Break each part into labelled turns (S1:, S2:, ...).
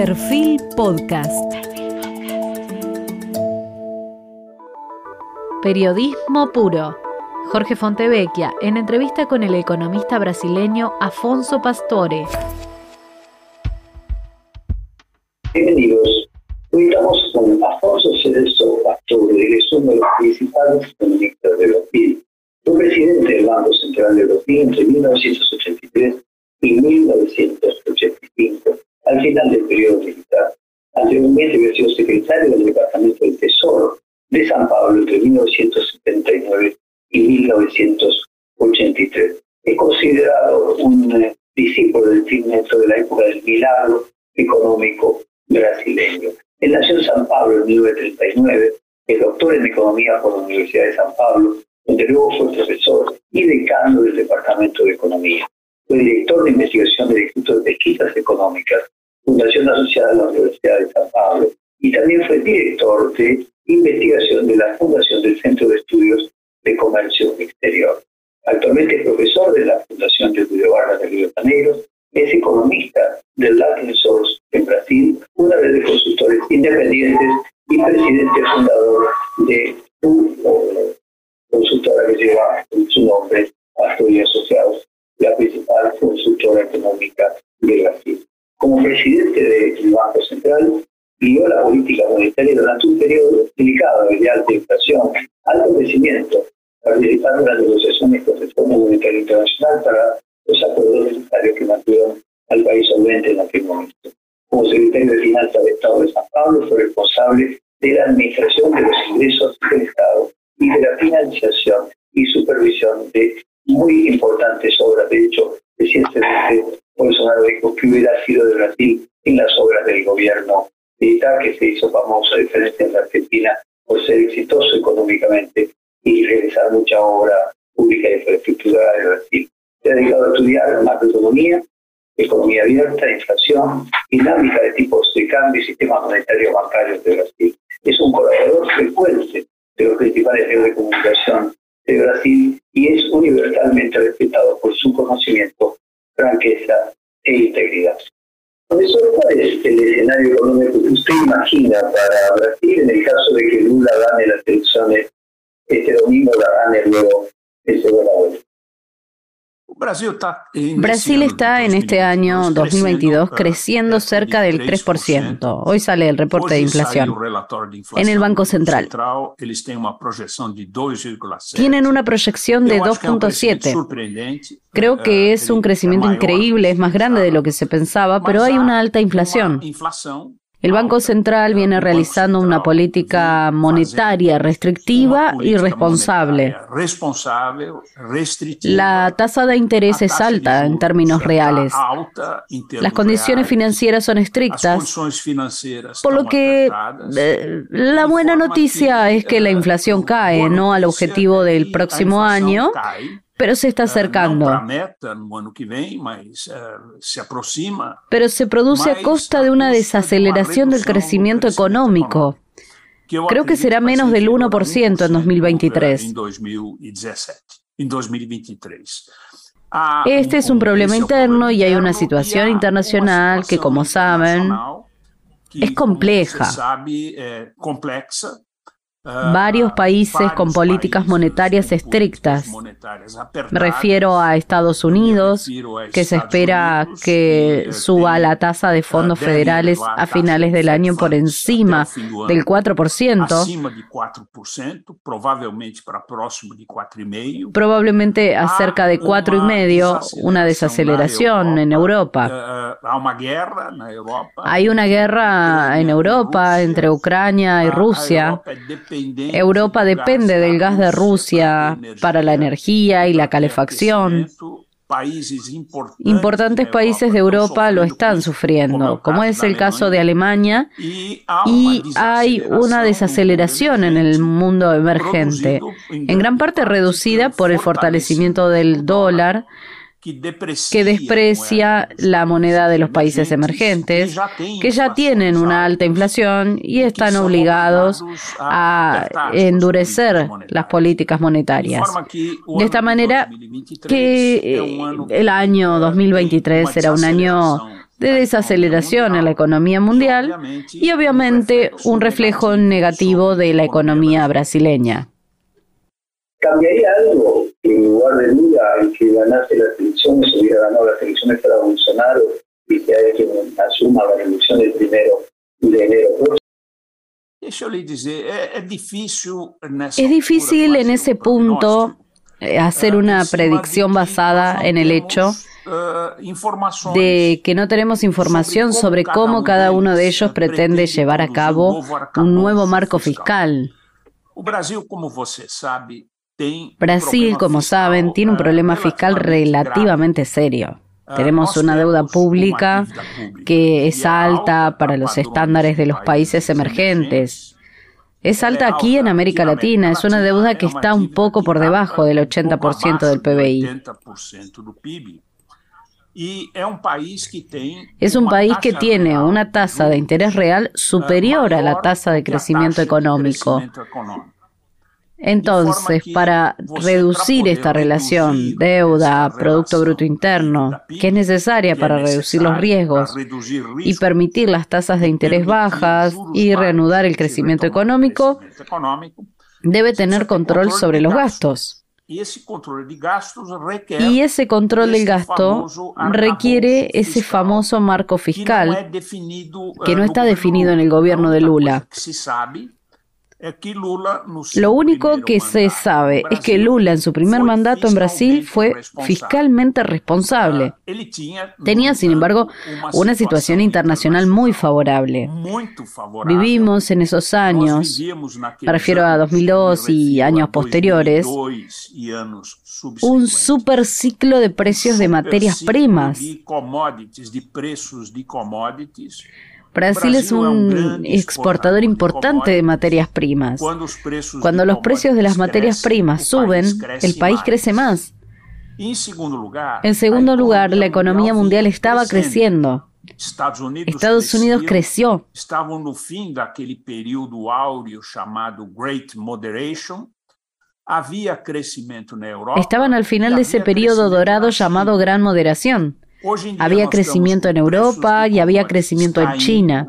S1: Perfil Podcast. Periodismo puro. Jorge Fontevecchia, en entrevista con el economista brasileño Afonso Pastore.
S2: Bienvenidos. Hoy estamos con Afonso Cerezo Pastore, que es uno de los principales economistas de Brasil. Fue presidente del Banco Central de Brasil entre 1983 y 1985, al final del periodo militar. Anteriormente había sido secretario del Departamento del Tesoro de San Pablo entre 1979 y 1983. Es considerado un eh, discípulo del Neto de la época del milagro económico brasileño. Él nació en San Pablo en 1939, es doctor en economía por la Universidad de San Pablo, donde luego fue profesor y decano del Departamento de Economía. Fue director de investigación del Instituto de Pesquisas Económicas, Fundación asociada a la Universidad de San Pablo, y también fue director de investigación de la Fundación del Centro de Estudios de Comercio Exterior. Actualmente es profesor de la Fundación de Julio Vargas de Río Janeiro, es economista del Latin Source en Brasil, una vez de consultores independientes y presidente fundador de una consultora que lleva su nombre, y Asociados, la principal consultora económica de Brasil. Como presidente del Banco Central, guió la política monetaria durante un periodo delicado de alta inflación, alto crecimiento, participando en las negociaciones con el Fondo Monetario Internacional para los acuerdos necesarios que mantuvieron al país solvente en aquel momento. Como secretario de Finanzas del Estado de San Pablo, fue responsable de la administración de los ingresos del Estado y de la financiación y supervisión de muy importantes obras. De hecho, recientemente Bolsonaro dijo que hubiera sido de Brasil en las obras del gobierno militar que se hizo famoso, a diferencia de Argentina, por ser exitoso económicamente y realizar mucha obra pública y infraestructura de Brasil. Se ha dedicado a estudiar macroeconomía, economía abierta, inflación, dinámica de tipos de cambio y sistema monetario bancario de Brasil. Es un colaborador frecuente de los principales medios de comunicación de Brasil y es universalmente respetado por su conocimiento, franqueza e integridad. Profesor, ¿cuál es el escenario económico que usted imagina para Brasil en el caso de que Lula gane las elecciones este domingo, la gane luego de segunda vuelta?
S1: Brasil está en este año 2022 creciendo cerca del 3%. Hoy sale el reporte de inflación en el Banco Central. Tienen una proyección de 2.7. Creo que es un crecimiento increíble, es más grande de lo que se pensaba, pero hay una alta inflación. El Banco Central viene realizando una política monetaria restrictiva y responsable. La tasa de interés es alta en términos reales. Las condiciones financieras son estrictas, por lo que eh, la buena noticia es que la inflación cae, no al objetivo del próximo año, pero se está acercando. Pero se produce a costa de una desaceleración del crecimiento económico. Creo que será menos del 1% en 2023. Este es un problema interno y hay una situación internacional que, como saben, es compleja. Varios países con políticas monetarias estrictas. Me refiero a Estados Unidos, que se espera que suba la tasa de fondos federales a finales del año por encima del 4%, probablemente a cerca de 4,5%, una desaceleración en Europa. Hay una guerra en Europa entre Ucrania y Rusia. Europa depende del gas de Rusia para la energía y la calefacción. Importantes países de Europa lo están sufriendo, como es el caso de Alemania, y hay una desaceleración en el mundo emergente, en gran parte reducida por el fortalecimiento del dólar que desprecia la moneda de los países emergentes, que ya tienen una alta inflación y están obligados a endurecer las políticas monetarias. De esta manera que el año 2023 será un año de desaceleración en la economía mundial y obviamente un reflejo negativo de la economía brasileña.
S2: ¿Cambiaría algo en lugar de Lula y que ganase las elecciones hubiera ganado las elecciones para Bolsonaro y que haya quien asuma la elección del primero de enero
S1: es difícil en ese punto eh, hacer una predicción basada en el hecho eh, de que no tenemos información sobre cómo cada uno de ellos pretende llevar a cabo un nuevo marco fiscal. Brasil, como saben, tiene un problema fiscal relativamente serio. Ah, Tenemos una deuda pública que es alta para los estándares de los países emergentes. Es alta aquí en América Latina, es una deuda que está un poco por debajo del 80% del PBI. Es un país que tiene una tasa de interés real superior a la tasa de crecimiento económico. Entonces, para reducir esta relación deuda-producto bruto interno, que es necesaria para reducir los riesgos y permitir las tasas de interés bajas y reanudar el crecimiento económico, debe tener control sobre los gastos. Y ese control del gasto requiere ese famoso marco fiscal que no está definido en el gobierno de Lula. Lo único que se sabe es que Lula en su primer mandato en Brasil fue fiscalmente responsable. Tenía, sin embargo, una situación internacional muy favorable. Vivimos en esos años, me refiero a 2002 y años posteriores, un super ciclo de precios de materias primas. Brasil es un exportador importante de materias primas. Cuando los precios de las materias primas suben, el país crece más. En segundo lugar, la economía mundial estaba creciendo. Estados Unidos creció. Estaban al final de ese periodo dorado llamado Gran Moderación. Había crecimiento en Europa y había crecimiento en China.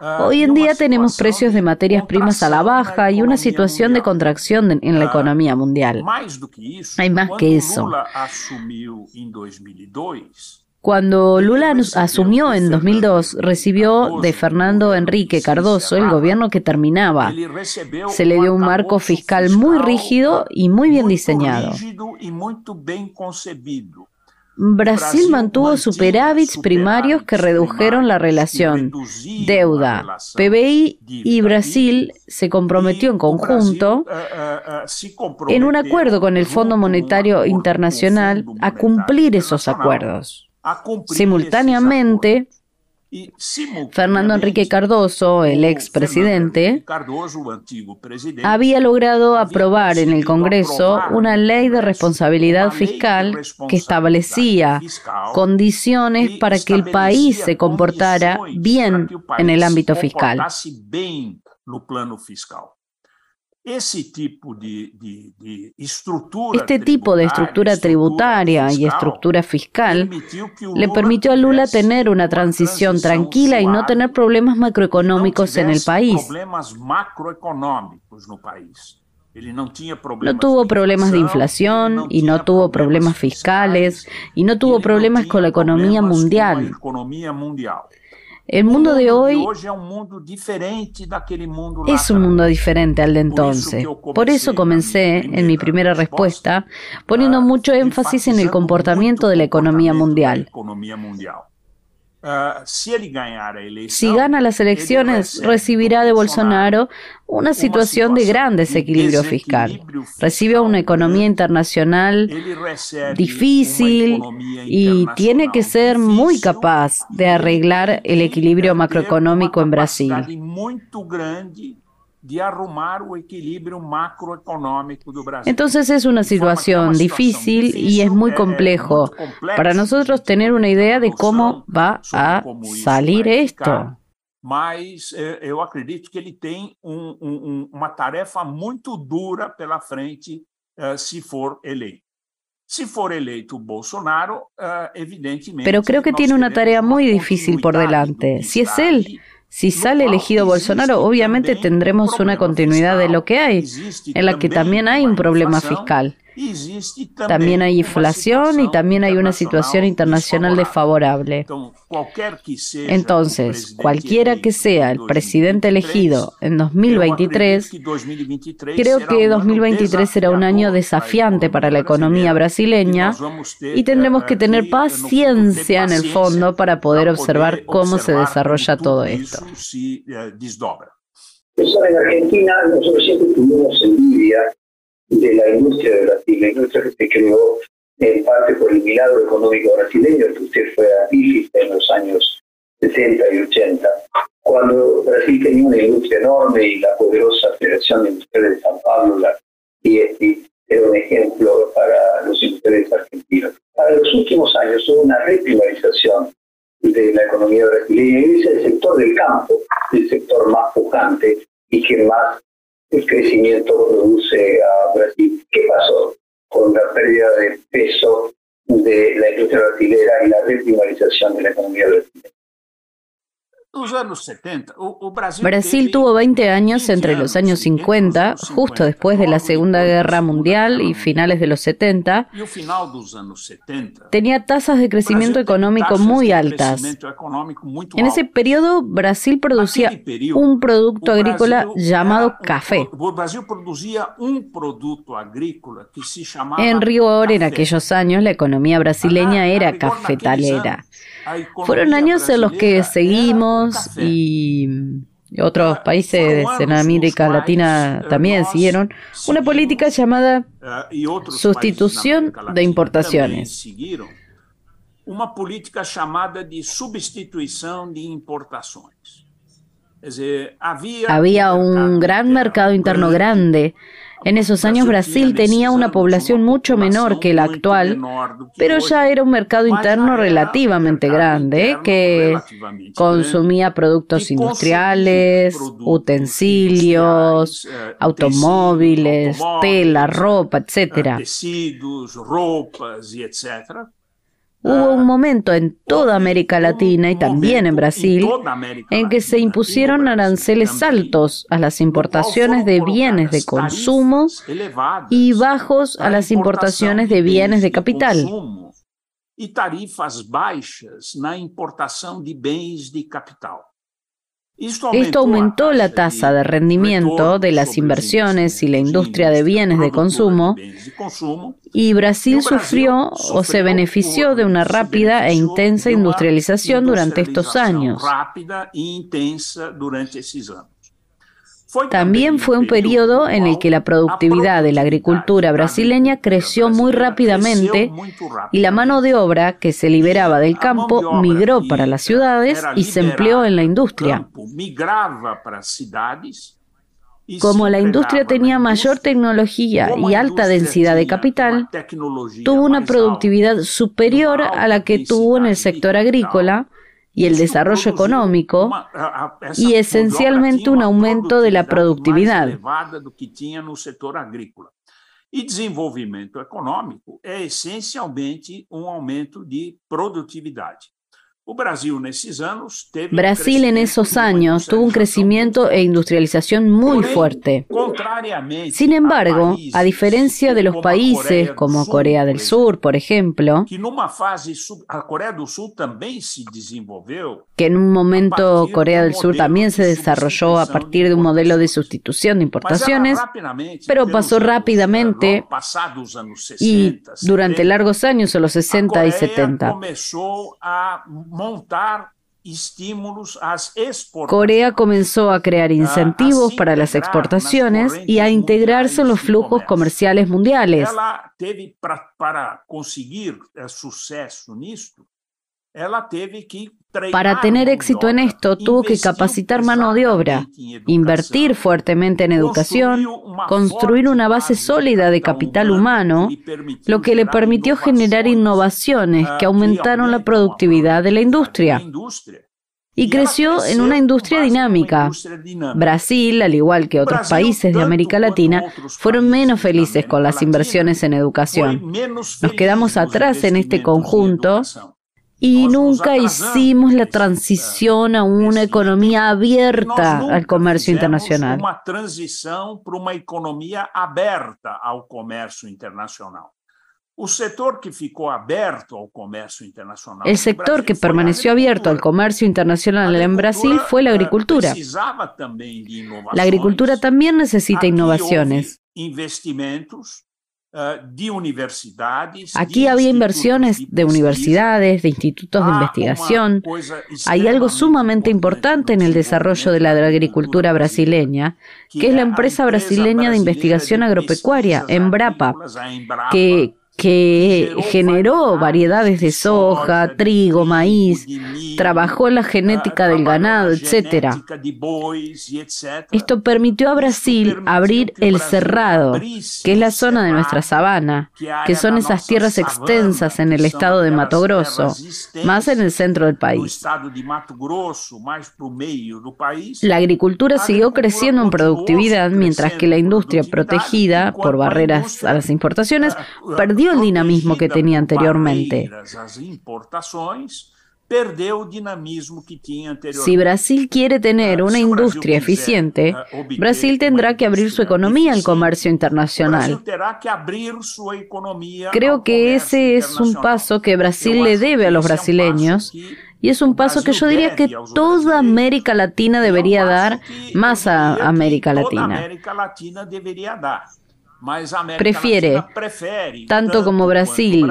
S1: Ah, Hoy en día tenemos precios de materias primas a la baja y una situación de contracción en la ah, economía mundial. Hay más que eso. Cuando Lula asumió en 2002, recibió de Fernando Enrique Cardoso el gobierno que terminaba. Se le dio un marco fiscal muy rígido y muy bien diseñado. Brasil mantuvo superávits primarios que redujeron la relación. deuda, PBI y Brasil se comprometió en conjunto en un acuerdo con el Fondo Monetario Internacional a cumplir esos acuerdos. Simultáneamente, Fernando Enrique Cardoso, el expresidente, había logrado aprobar en el Congreso una ley de responsabilidad fiscal que establecía condiciones para que el país se comportara bien en el ámbito fiscal. Este tipo de estructura tributaria y estructura fiscal le permitió a Lula tener una transición tranquila y no tener problemas macroeconómicos en el país. No tuvo problemas de inflación y no tuvo problemas fiscales y no tuvo problemas con la economía mundial. El mundo de hoy es un mundo diferente al de entonces. Por eso comencé, en mi primera respuesta, poniendo mucho énfasis en el comportamiento de la economía mundial. Ah, si gana las elecciones, recibirá de Bolsonaro una situación de gran desequilibrio fiscal. Recibe una economía internacional difícil y tiene que ser muy capaz de arreglar el equilibrio macroeconómico en Brasil de arrumar o equilibrio macroeconómico do Brasil. Entonces es una situación difícil y es muy complejo para nosotros tener una idea de cómo va a salir esto.
S3: Mas eu acredito que ele tem um, um, uma tarefa muito dura pela frente uh, se for eleito.
S1: Pero creo que tiene una tarea muy difícil por delante. Si es él, si sale elegido Bolsonaro, obviamente tendremos una continuidad de lo que hay, en la que también hay un problema fiscal. También hay inflación y también hay una situación internacional desfavorable. Entonces, cualquiera que sea el presidente elegido en 2023, creo que 2023 será un año desafiante para la economía brasileña y tendremos que tener paciencia en el fondo para poder observar cómo se desarrolla todo esto.
S2: En Argentina nosotros siempre tuvimos envidia de la industria de Brasil, la industria que se creó en parte por el milagro económico brasileño, que usted fue artífice en los años 60 y 80, cuando Brasil tenía una industria enorme y la poderosa Federación de Industriales de San Pablo, la IESI, era un ejemplo para los industriales argentinos. Para los últimos años hubo una reprivatización de la economía brasileña y es el sector del campo, el sector más pujante y que más el crecimiento produce a Brasil. ¿Qué pasó con la pérdida de peso de la industria brasilera y la reprimarización de la economía brasileña?
S1: Brasil tuvo 20 años entre los años 50, justo después de la Segunda Guerra Mundial y finales de los 70. Tenía tasas de crecimiento económico muy altas. En ese periodo, Brasil producía un producto agrícola llamado café. En rigor, en aquellos años, la economía brasileña era cafetalera. Fueron años en los que seguimos y otros países en América Latina también siguieron una política llamada sustitución de importaciones.
S3: Una política llamada de sustitución de importaciones.
S1: Había un gran mercado interno grande en esos años Brasil tenía una población mucho menor que la actual, pero ya era un mercado interno relativamente grande que consumía productos industriales, utensilios, automóviles, tela, ropa, etc. Hubo un momento en toda América Latina y también en Brasil en que se impusieron aranceles altos a las importaciones de bienes de consumo y bajos a las importaciones de bienes de capital.
S3: Y tarifas na importación de bienes de capital.
S1: Esto aumentó la tasa de rendimiento de las inversiones y la industria de bienes de consumo. y Brasil sufrió o se benefició de una rápida e intensa industrialización durante estos años. También fue un periodo en el que la productividad de la agricultura brasileña creció muy rápidamente y la mano de obra que se liberaba del campo migró para las ciudades y se empleó en la industria. Como la industria tenía mayor tecnología y alta densidad de capital, tuvo una productividad superior a la que tuvo en el sector agrícola, y el desarrollo económico y esencialmente un aumento de la productividad.
S3: E desenvolvimento econômico é essencialmente um aumento de produtividade.
S1: Brasil en esos años tuvo un crecimiento e industrialización muy fuerte. Sin embargo, a diferencia de los países como Corea del Sur, por ejemplo, que en un momento Corea del Sur también se desarrolló a partir de un modelo de sustitución de importaciones, pero pasó rápidamente y durante largos años, en los 60 y 70. Corea comenzó a crear incentivos para las exportaciones y a integrarse en los flujos comerciales mundiales.
S3: Para conseguir suceso nisto,
S1: para tener éxito en esto, tuvo que capacitar mano de obra, invertir fuertemente en educación, construir una base sólida de capital humano, lo que le permitió generar innovaciones que aumentaron la productividad de la industria. y creció en una industria dinámica. Brasil, al igual que otros países de América Latina, fueron menos felices con las inversiones en educación. Nos quedamos atrás en este conjunto y nunca hicimos la transición a una economía abierta al comercio internacional.
S3: Una transición para una economía abierta al comercio internacional. El sector que
S1: El sector que permaneció abierto al comercio internacional en Brasil fue la eh, agricultura. La agricultura también necesita innovaciones.
S3: Eh,
S1: Aquí había inversiones de universidades, de institutos de investigación. Hay algo sumamente importante en el desarrollo de la agricultura brasileña, que es la empresa brasileña de investigación agropecuaria, Embrapa, que que generó variedades de soja, trigo, maíz, trabajó la genética del ganado, etc. Esto permitió a Brasil abrir el Cerrado, que es la zona de nuestra sabana, que son esas tierras extensas en el estado de Mato Grosso, más en el centro del país. La agricultura siguió creciendo en productividad mientras que la industria protegida por barreras a las importaciones perdió el dinamismo que tenía anteriormente. Si Brasil quiere tener una industria eficiente, Brasil tendrá que abrir su economía al comercio internacional. Creo que ese es un paso que Brasil le debe a los brasileños y es un paso que yo diría que toda América Latina debería dar más a América Latina prefiere, tanto como Brasil,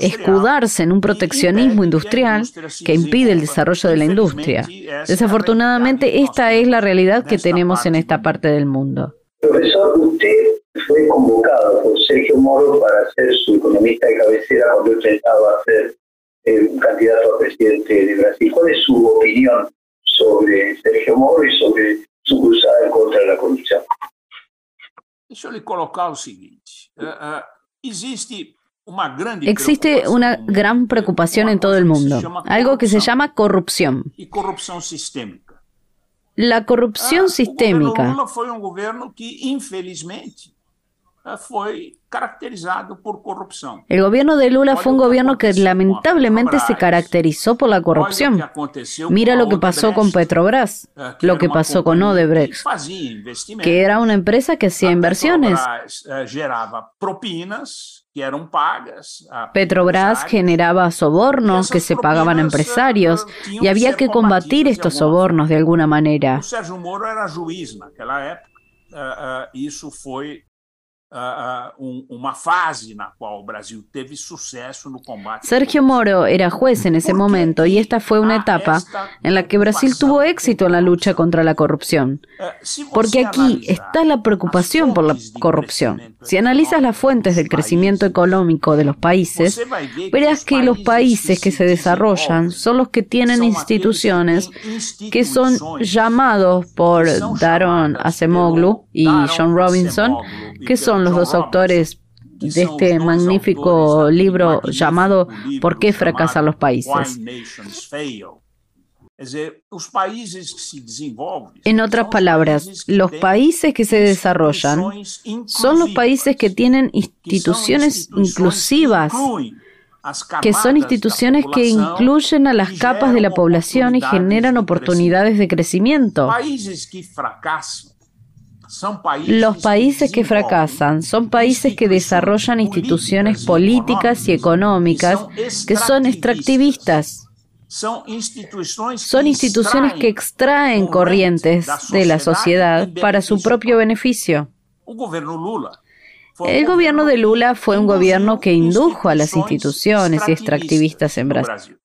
S1: escudarse en un proteccionismo industrial que impide el desarrollo de la industria. Desafortunadamente, esta es la realidad que tenemos en esta parte del mundo.
S2: Profesor, usted fue convocado por Sergio Moro para ser su economista de cabecera cuando él pensaba ser eh, candidato a presidente de Brasil. ¿Cuál es su opinión sobre Sergio Moro y sobre su cruzada contra la corrupción.
S3: Deixa eu lhe colocar o seguinte: uh, uh, existe
S1: Existe una gran preocupación en todo el mundo, algo que se llama corrupción.
S3: Y corrupción sistémica.
S1: La corrupción uh, sistémica.
S3: O Lula foi um governo que, infelizmente, fue por corrupción.
S1: El gobierno de Lula fue un gobierno que lamentablemente se caracterizó por la corrupción. Mira lo que pasó con Petrobras, eh, lo que pasó con Odebrecht, que era una empresa que hacía inversiones.
S3: Eh, propinas que eran pagas.
S1: Petrobras generaba sobornos que se pagaban a empresarios y había que combatir estos sobornos de alguna manera.
S3: Sergio Moro era juiz naquela época. Uh, uh, fue una fase na cual Brasil teve suceso no combate.
S1: Sergio Moro era juez en ese momento y esta fue una etapa en la que Brasil tuvo éxito en la lucha contra la corrupción. Eh, Porque aquí está la preocupación por la corrupción. Si analizas las fuentes del crecimiento económico de los países, verás que los países que se desarrollan son los que tienen instituciones que son llamados por Daron Acemoglu y John Robinson, que son los dos autores de este magnífico libro llamado ¿Por qué fracasan los países? En otras palabras, los países que se desarrollan son los países que tienen instituciones inclusivas, que son instituciones que incluyen a las capas de la población y generan oportunidades de crecimiento. Los países que fracasan son países que desarrollan instituciones políticas y económicas que son extractivistas. Son instituciones que extraen corrientes de la sociedad para su propio beneficio. El gobierno de Lula fue un gobierno que indujo a las instituciones y extractivistas en Brasil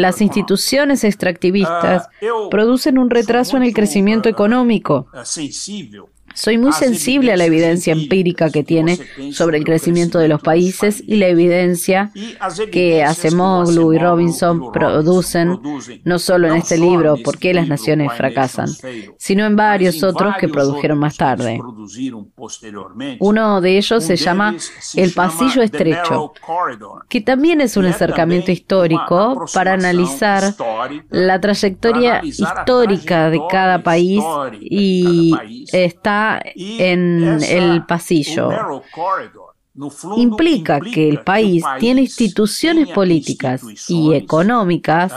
S1: Las instituciones extractivistas ah, producen un retraso en el crecimiento ah, económico. Soy muy sensible a la evidencia empírica que tiene sobre el crecimiento de los países y la evidencia que Acemoglu y Robinson producen, no solo en este libro, ¿Por qué las naciones fracasan?, sino en varios otros que produjeron más tarde. Uno de ellos se llama El Pasillo Estrecho, que también es un acercamiento histórico para analizar la trayectoria histórica de cada país y está en el pasillo implica que el país tiene instituciones políticas y económicas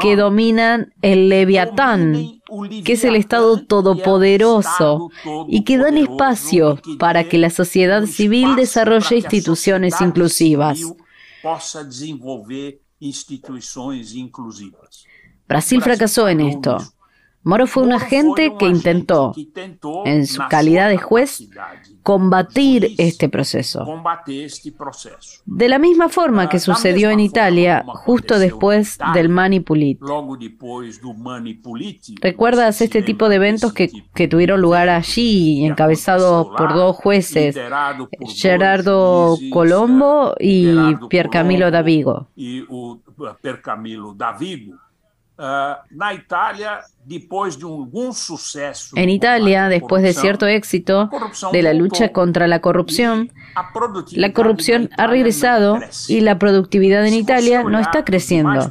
S1: que dominan el leviatán, que es el Estado todopoderoso, y que dan espacio para que la sociedad civil desarrolle instituciones inclusivas. Brasil fracasó en esto. Moro fue un agente que intentó, en su calidad de juez, combatir este proceso. De la misma forma que sucedió en Italia justo después del Manipulit. ¿Recuerdas este tipo de eventos que, que tuvieron lugar allí, encabezados por dos jueces, Gerardo Colombo y Pier Camilo Davigo?
S3: Uh,
S1: en Italia, después de cierto éxito de la lucha contra la corrupción, la corrupción ha regresado y la productividad en Italia no está creciendo.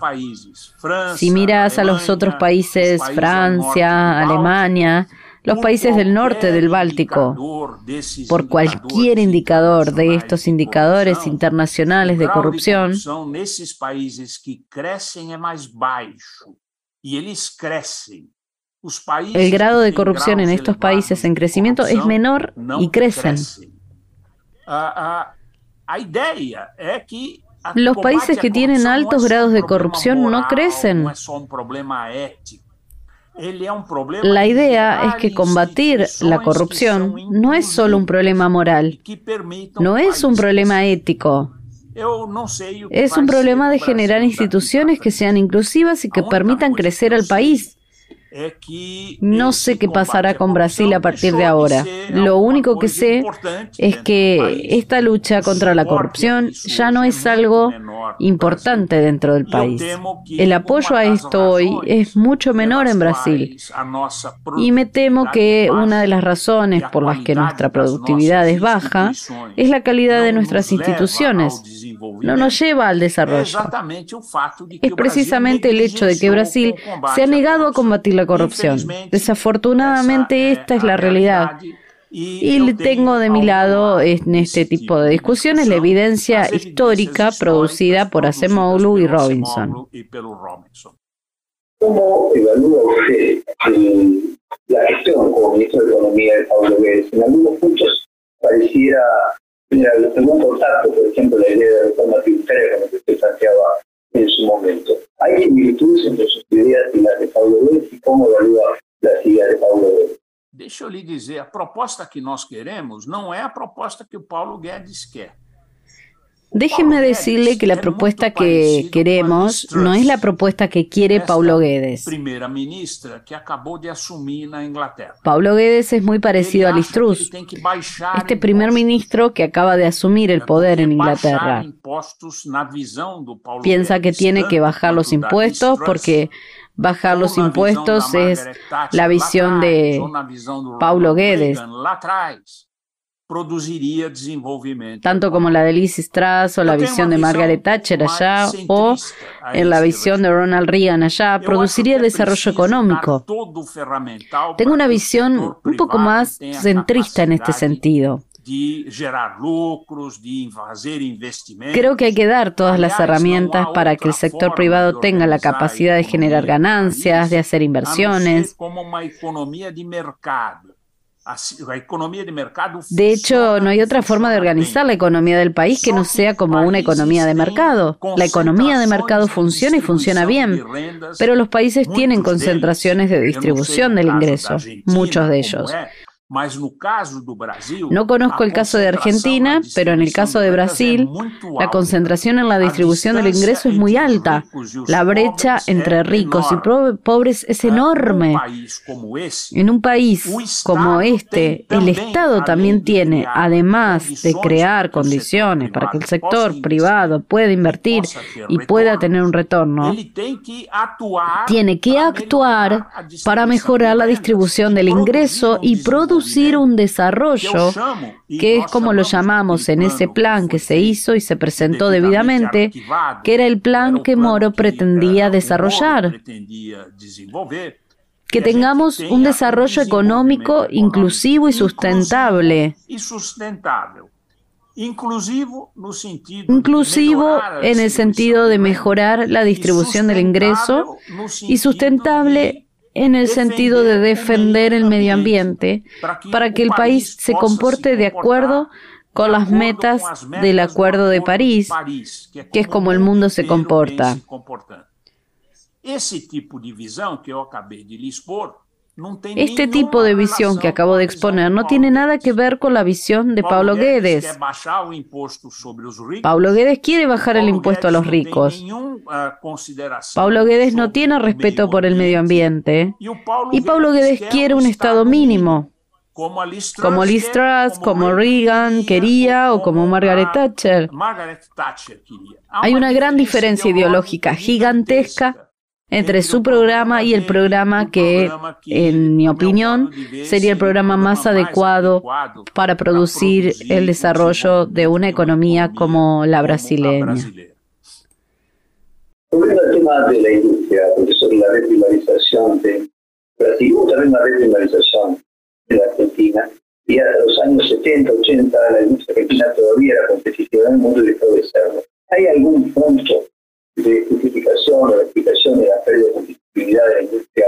S1: Si miras a los otros países, Francia, Alemania, los países del norte del Báltico, por cualquier indicador de estos indicadores internacionales de corrupción, el grado de corrupción en estos países en crecimiento es menor y crecen. Los países que tienen altos grados de corrupción no crecen. La idea es que combatir la corrupción no es solo un problema moral, no es un problema ético. Es un problema de generar instituciones que sean inclusivas y que permitan crecer al país. No sé qué pasará con Brasil a partir de ahora. Lo único que sé es que esta lucha contra la corrupción ya no es algo importante dentro del país. El apoyo a esto hoy es mucho menor en Brasil. Y me temo que una de las razones por las que nuestra productividad es baja es la calidad de nuestras instituciones. No nos lleva al desarrollo. Es precisamente el hecho de que Brasil se ha negado a combatir la corrupción. Desafortunadamente esta es la realidad. Y tengo de mi lado en este tipo de discusiones la evidencia histórica producida por Acemoglu y Robinson.
S2: ¿Cómo evalúa usted la gestión como ministro de Economía de Pablo Guedes? En algunos puntos pareciera tener algún contacto, por ejemplo, la idea de reforma tributaria como que usted planteaba en su momento. ¿Hay similitudes entre sus ideas y las de Paulo Guedes y cómo evalúa las ideas de Paulo Guedes?
S3: Deixa eu lhe dizer, a proposta que nós queremos não é a proposta que o Paulo Guedes quer.
S1: Déjeme decirle que la propuesta que queremos no es la propuesta que quiere Paulo Guedes. Paulo Guedes es muy parecido a Listruz, este primer ministro que acaba de asumir el poder en Inglaterra. Piensa que tiene que bajar los impuestos porque bajar los impuestos es la visión de Paulo Guedes tanto como la de Liz Truss o la visión de Margaret Thatcher allá o en la visión de Ronald Reagan allá, produciría el desarrollo económico. Tengo una visión un poco más centrista en este sentido. Creo que hay que dar todas las herramientas para que el sector privado tenga la capacidad de generar ganancias, de hacer inversiones. De hecho, no hay otra forma de organizar la economía del país que no sea como una economía de mercado. La economía de mercado funciona y funciona bien, pero los países tienen concentraciones de distribución del ingreso, muchos de ellos. No conozco el caso de Argentina, pero en el caso de Brasil, la concentración en la distribución del ingreso es muy alta. La brecha entre ricos y pobres es enorme. En un país como este, el Estado también tiene, además de crear condiciones para que el sector privado pueda invertir y pueda tener un retorno, tiene que actuar para mejorar la distribución del ingreso y producir un desarrollo, que es como lo llamamos en ese plan que se hizo y se presentó debidamente, que era el plan que Moro pretendía desarrollar. que tengamos un desarrollo económico inclusivo y sustentable. Inclusivo en el sentido de mejorar la distribución del ingreso y sustentable en el sentido de defender el medio ambiente para que el país se comporte de acuerdo con las metas del Acuerdo de París, que es como el mundo se comporta. Tipo de que expor este tipo de visión que acabo de exponer no tiene nada que ver con la visión de Paulo Guedes. Paulo Guedes quiere bajar el impuesto a los ricos. Paulo Guedes no tiene respeto por el medio ambiente. Y Paulo Guedes quiere un Estado mínimo. Como Liz Truss, como Reagan quería o como Margaret Thatcher. Hay una gran diferencia ideológica gigantesca entre su programa y el programa que, en mi opinión, sería el programa más adecuado para producir el desarrollo de una economía como la brasileña.
S2: Volviendo al tema de la industria, profesor, la reprimarización de Brasil, hubo también una reprimarización de la Argentina, y hasta los años 70, 80 la industria argentina todavía era competitiva en el mundo y dejó de serlo. ¿Hay algún punto de justificación o de explicación de la pérdida de competitividad de la industria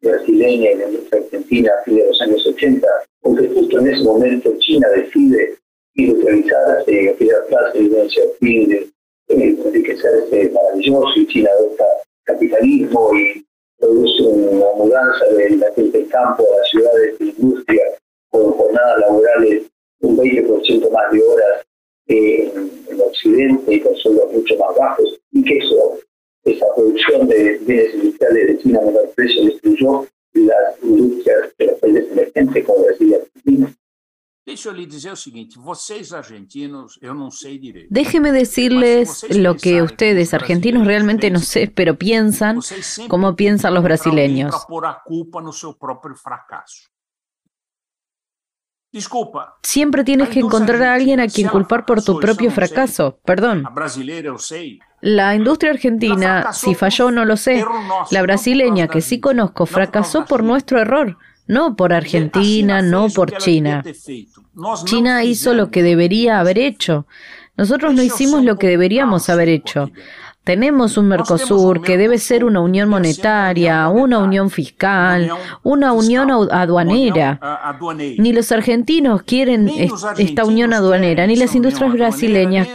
S2: brasileña y la industria argentina a fines de los años 80, porque justo en ese momento China decide industrializarse, aquella frase de fin de enriquecerse maravilloso y China adopta capitalismo y produce una mudanza de la gente del campo a las ciudades de industria con jornadas laborales un 20% más de horas en, el Occidente y con sueldos mucho más bajos, y que eso, esa producción de bienes industriales de China a menor precio destruyó las industrias de los países emergentes como Brasil y Argentina.
S1: Déjeme decirles lo que ustedes, argentinos, realmente no sé, pero piensan como piensan los brasileños.
S3: Disculpa.
S1: Siempre tienes que encontrar a alguien a quien culpar por tu propio fracaso. Perdón. La industria argentina, si falló, no lo sé. La brasileña, que sí conozco, fracasó por nuestro error. No por Argentina, no por China. China hizo lo que debería haber hecho. Nosotros no hicimos lo que deberíamos haber hecho. Tenemos un Mercosur que debe ser una unión monetaria, una unión fiscal, una unión aduanera. Ni los argentinos quieren esta unión aduanera, ni las industrias brasileñas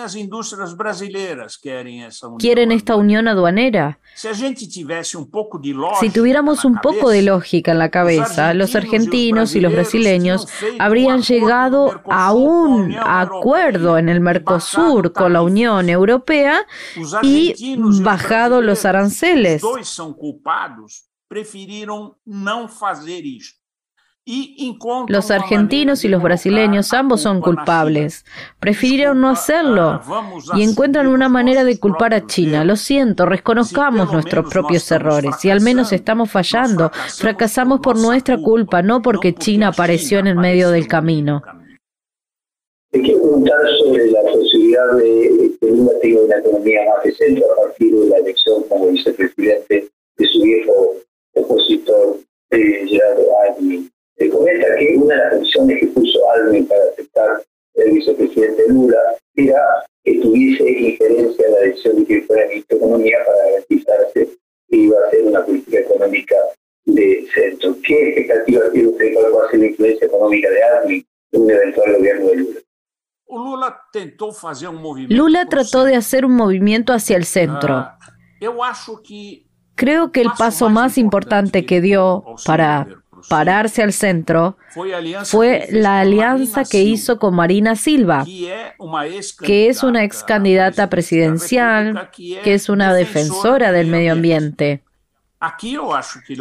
S1: quieren esta unión aduanera. Si tuviéramos un poco de lógica en la cabeza, los argentinos y los brasileños habrían llegado a un acuerdo en el Mercosur con la Unión Europea y bajado los aranceles. Los argentinos y los brasileños ambos son culpables. Prefirieron no hacerlo y encuentran una manera de culpar a China. Lo siento, reconozcamos nuestros propios errores y al menos estamos fallando. Fracasamos por nuestra culpa, no porque China apareció en el medio del camino.
S2: Te quiero preguntar sobre la posibilidad de que Lula tenga una economía más de centro a partir de la elección como vicepresidente de su viejo opositor eh, Gerardo Almi. Se comenta que una de las condiciones que puso Almi para aceptar el vicepresidente Lula era que tuviese injerencia en la decisión de que fuera ministro de Economía para garantizarse que iba a ser una política económica de centro. ¿Qué expectativas tiene usted cuál va a ser la influencia económica de Almi en un eventual gobierno de Lula?
S1: Lula trató de hacer un movimiento hacia el centro.
S3: Ah,
S1: Creo que el paso más importante que dio para pararse al centro fue la alianza que hizo con Marina Silva, que es una ex candidata presidencial, que es una defensora del medio ambiente.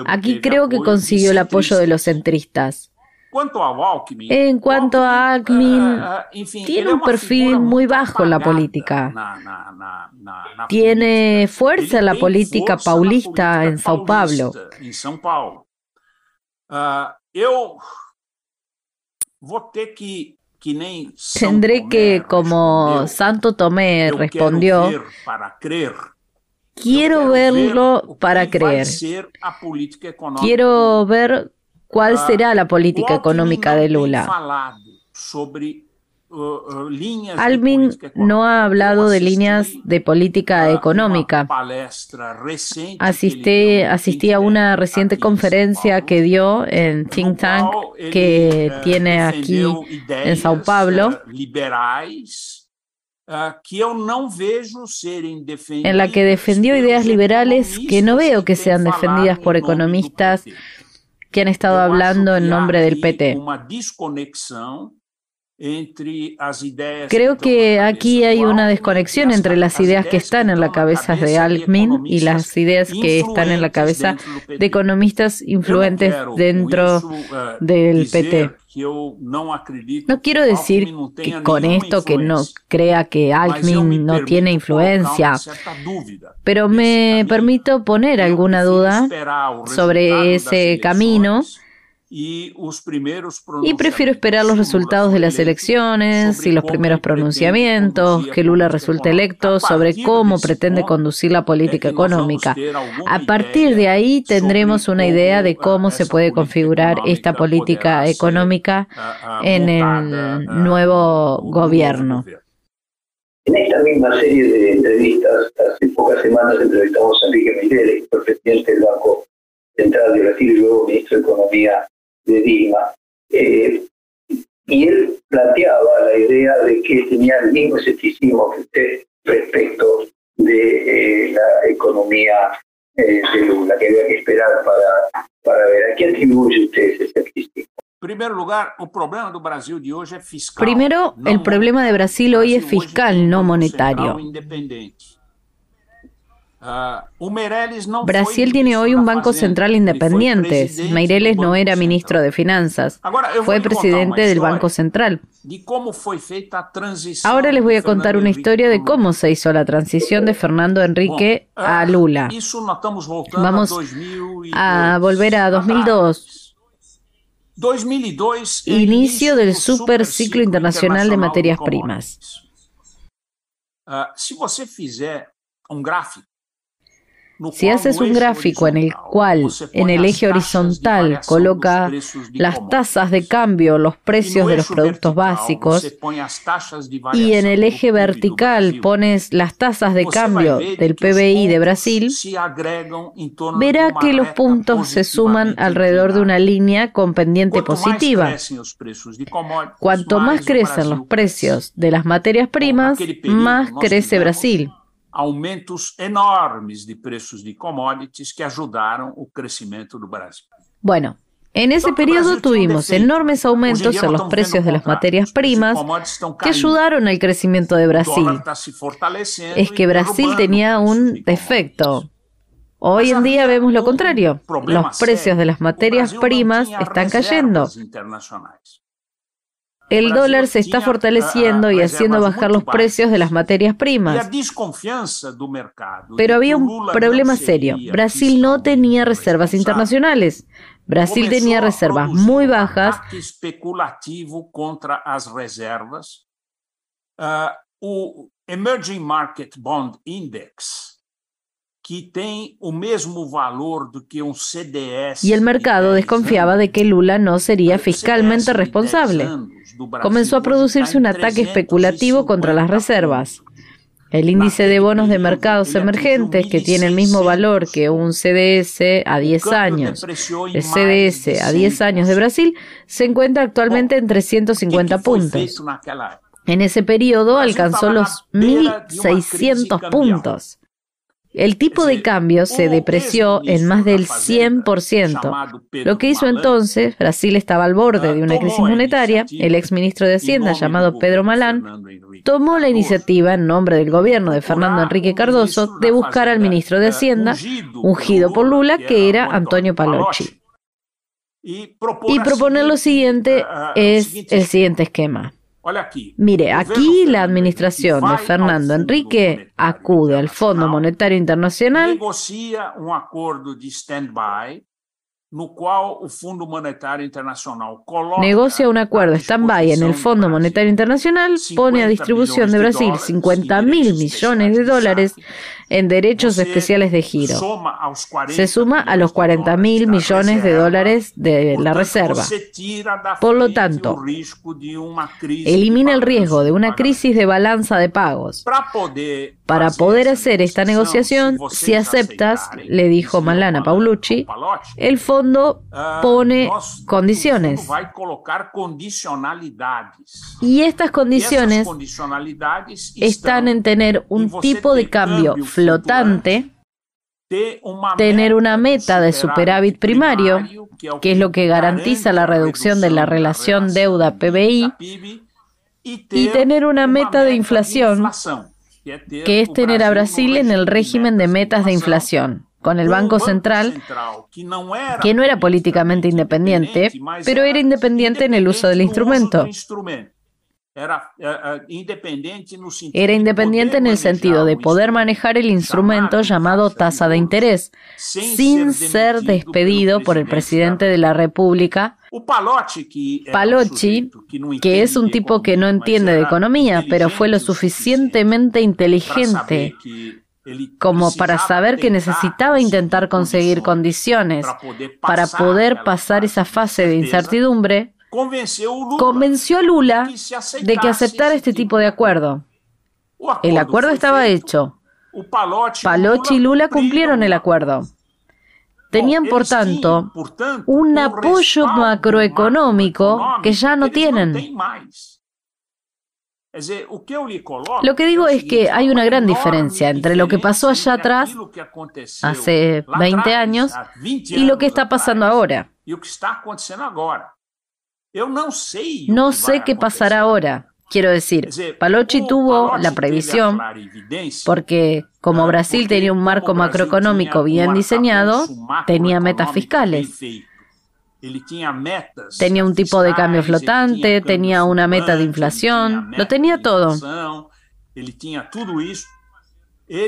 S1: Aquí creo que consiguió el apoyo de los centristas. En cuanto a Alckmin, tiene un perfil muy bajo en la política. Tiene fuerza en la política paulista en Sao Paulo. Tendré que, como Santo Tomé respondió, quiero verlo para creer. Quiero ver cuál ah, será la política económica de Lula. Uh, uh, Alvin no ha hablado de líneas de política económica. Asistí, asistí a una reciente conferencia que dio en Think Tank que eh, tiene aquí en Sao Paulo ah, en la que defendió ideas liberales que no veo que sean defendidas por economistas que han estado hablando en nombre del PT. Creo que aquí hay una desconexión entre las ideas que están en la cabeza de Alckmin y las ideas que están en la cabeza de economistas influentes dentro
S3: eh,
S1: del PT. No quiero decir que con esto que no crea que Alckmin no tiene influencia, pero me permito poner alguna duda sobre ese camino y prefiero esperar los resultados de las elecciones y los primeros pronunciamientos, que Lula resulte electo sobre cómo pretende conducir la política económica. A partir de ahí tendremos una idea de cómo se puede configurar esta política económica en el nuevo gobierno.
S2: En esta misma serie de entrevistas, hace pocas semanas entrevistamos a Enrique Miguel, presidente del Banco Central de Brasil y luego ministro de Economía de Dilma, eh, y él planteaba la idea de que tenía el mismo escepticismo que usted respecto de eh, la economía eh, de Lula, que había que esperar para, para ver. ¿A qué atribuye usted ese escepticismo?
S3: Primero lugar, el problema de Brasil de hoy es fiscal.
S1: Primero, el problema de Brasil hoy es fiscal, no monetario.
S3: Ah,
S1: Brasil tiene hoy un banco central independiente. Meireles no era ministro de Finanzas, fue presidente del Banco Central. Ahora les voy a contar una historia de cómo se hizo la transición de Fernando Enrique a
S3: ah,
S1: Lula. Vamos a volver a 2002. Inicio del super ciclo internacional de materias primas.
S3: Ah, si você fizer um gráfico
S1: si haces un gráfico en el cual en el eje horizontal coloca las tasas de cambio, los precios de los productos básicos, y en el eje vertical pones las tasas de cambio del PBI de Brasil, verá que los puntos se suman alrededor de una línea con pendiente positiva. Cuanto más crecen los precios de las materias primas, más crece Brasil
S3: aumentos enormes de precios de commodities que ayudaron el crecimiento del Brasil.
S1: Bueno, en ese periodo tuvimos enormes aumentos en los precios de las materias primas que ayudaron al crecimiento de Brasil. Es que Brasil tenía un defecto. Hoy en día vemos lo contrario. Los precios de las materias primas están cayendo. El dólar se está fortaleciendo y haciendo bajar los precios de las materias primas. Pero había un problema serio. Brasil no tenía reservas internacionales. Brasil tenía reservas muy bajas.
S3: contra las reservas. Uh, Emerging Market Bond Index
S1: Y el mercado desconfiaba de que Lula no sería fiscalmente responsable comenzó a producirse un ataque especulativo contra las reservas. El índice de bonos de mercados emergentes, que tiene el mismo valor que un CDS a 10 años, el CDS a 10 años de Brasil, se encuentra actualmente en 350 puntos. En ese periodo alcanzó los 1.600 puntos. El tipo de cambio se depreció en más del 100%. Lo que hizo entonces, Brasil estaba al borde de una crisis monetaria, el exministro de Hacienda llamado Pedro Malán tomó la iniciativa en nombre del gobierno de Fernando Enrique Cardoso de buscar al ministro de Hacienda, ungido por Lula, que era Antonio Palocci. Y proponer lo siguiente es el siguiente esquema. Mire, aquí la administración de Fernando Enrique acude al Fondo Monetario Internacional.
S3: Negocia un acuerdo de stand-by
S1: negocia un acuerdo stand-by en el Fondo Monetario Internacional, pone a distribución de Brasil 50 mil millones de dólares en derechos especiales de giro. Se suma a los 40 mil millones de dólares de la reserva. Por lo tanto, elimina el riesgo de una crisis de balanza de pagos. Para poder hacer esta negociación, si aceptas, le dijo Malana Paulucci, el fondo
S3: ah,
S1: pone condiciones. Y estas condiciones están en tener un tipo de cambio flotante, tener una meta de superávit primario, que es lo que garantiza la reducción de la relación deuda-PBI, y tener una meta de inflación, que es tener a Brasil en el régimen de metas de inflación, con el Banco Central, que no era políticamente independiente, pero era independiente en el uso del instrumento.
S3: Era independiente no
S1: Era independiente en el sentido de poder manejar el instrumento llamado tasa de interés, sin ser despedido por el presidente. de la República. Palocci, que es un tipo que no entiende de economía, pero fue lo suficientemente inteligente como para saber que necesitaba intentar conseguir condiciones para poder pasar esa fase de incertidumbre, convenció a Lula de que aceptara este tipo de acuerdo. El acuerdo estaba hecho. Palocci y Lula cumplieron el acuerdo. Tenían, por tanto, un apoyo macroeconómico que ya no tienen. Lo que digo es que hay una gran diferencia entre lo que pasó allá atrás, hace 20 años, y lo que está pasando ahora. No sé qué pasará ahora. Quiero decir, Palocci tuvo la previsión porque como ah, Brasil tenía un marco macroeconómico bien diseñado, tenía metas fiscales. Tenía un tipo de cambio flotante, tenía una meta de inflación, lo tenía todo.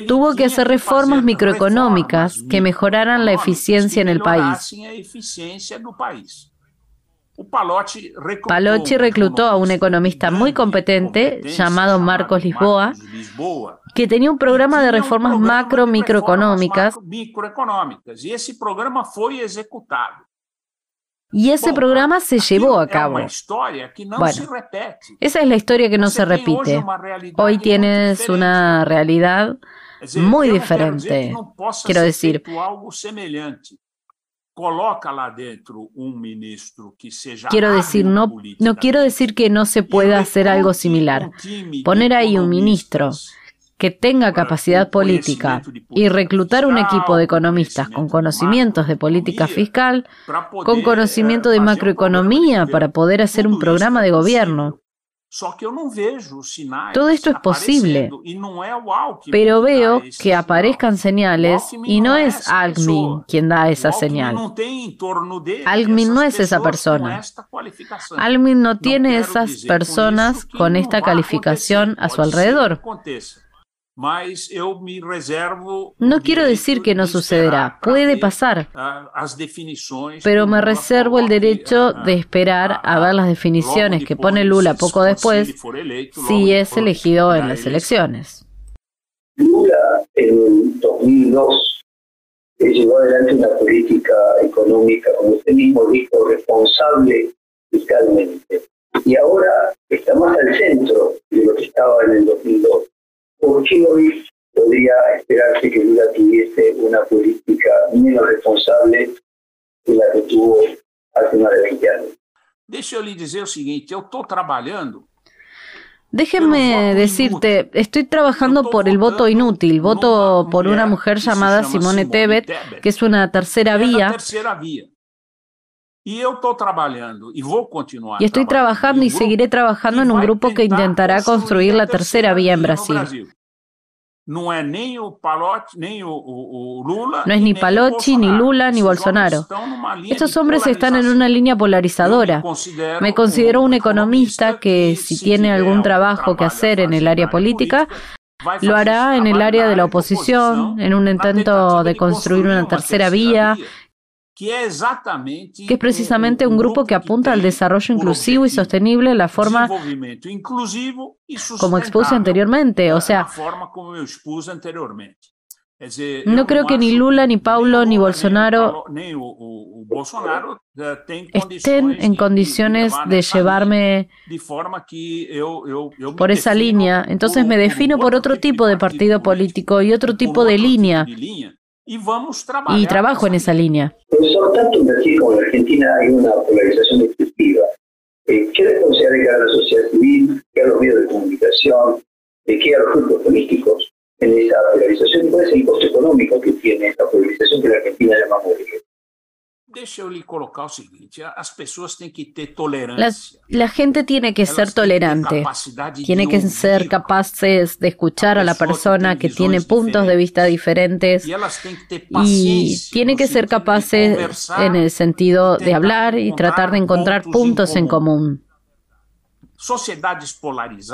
S1: Tuvo que hacer reformas microeconómicas que mejoraran la eficiencia en el país. Palocci reclutó a un economista muy competente llamado Marcos Lisboa, que tenía un programa de reformas macro microeconómicas y ese programa se llevó a cabo. Bueno, esa es la historia que no se repite. Hoy tienes una realidad muy diferente. Quiero decir, Quiero decir, no, no quiero decir que no se pueda hacer algo similar. Poner ahí un ministro que tenga capacidad política y reclutar un equipo de economistas con conocimientos de política fiscal, con conocimiento de macroeconomía para poder hacer un programa de gobierno. Todo esto es posible, pero veo que aparezcan señales y no es Alckmin quien da esa señal. Alckmin no es esa persona. Alckmin no tiene esas personas con esta calificación a su alrededor. No quiero decir que no sucederá, puede pasar, pero me reservo el derecho de esperar a ver las definiciones que pone Lula poco después si es elegido en las elecciones.
S2: Lula en 2002 llevó adelante una política económica, como usted mismo dijo, responsable fiscalmente. Y ahora está más al centro de lo que estaba en el 2002 ¿Por qué hoy podría esperarse que Lula tuviese una política menos responsable que la que tuvo hace más de 20 años?
S3: Deixa eu lhe dizer o seguinte: eu estou trabalhando.
S1: Déjenme decirte, estoy trabajando por el voto inútil, voto por una mujer llamada Simone Tebet, que es una tercera vía.
S3: Y
S1: estoy trabajando y seguiré trabajando en un grupo que intentará construir la tercera vía en Brasil.
S3: No es ni
S1: Palocci, ni Lula, ni Bolsonaro. Estos hombres están en una línea polarizadora. Me considero un economista que, si tiene algún trabajo que hacer en el área política, lo hará en el área de la oposición, en un intento de construir una tercera vía que es precisamente un grupo que apunta al desarrollo inclusivo y sostenible, la forma como expuse anteriormente, o sea, no creo que ni Lula, ni Paulo, ni Bolsonaro estén en condiciones de llevarme por esa línea. Entonces me defino por otro tipo de partido político y otro tipo de línea y trabajo en esa línea.
S2: Profesor, tanto en Brasil como en Argentina hay una polarización excesiva. Eh, ¿Qué responsabilidad a la sociedad civil, qué a los medios de comunicación, qué a los grupos políticos en esa polarización? ¿Y cuál es el costo económico que tiene esta polarización que la Argentina llama muy
S1: la, gente tiene que ser tolerante, tiene que ser capaces de escuchar a la persona que tiene puntos de vista diferentes y tiene que ser capaces en el sentido de hablar y tratar de encontrar puntos en común.